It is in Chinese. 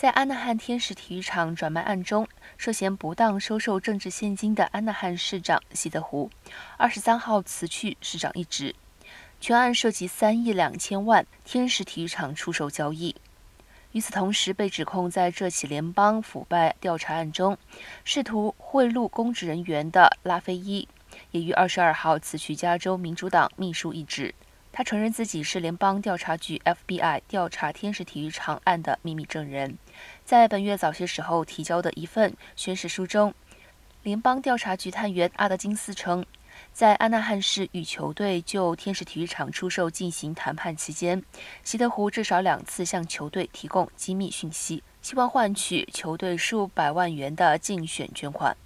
在安纳汉天使体育场转卖案中，涉嫌不当收受政治现金的安纳汉市长西德胡，二十三号辞去市长一职。全案涉及三亿两千万天使体育场出售交易。与此同时，被指控在这起联邦腐败调查案中试图贿赂公职人员的拉菲伊，也于二十二号辞去加州民主党秘书一职。他承认自己是联邦调查局 FBI 调查天使体育场案的秘密证人。在本月早些时候提交的一份宣誓书中，联邦调查局探员阿德金斯称。在安纳汉市与球队就天使体育场出售进行谈判期间，西德胡至少两次向球队提供机密讯息，希望换取球队数百万元的竞选捐款。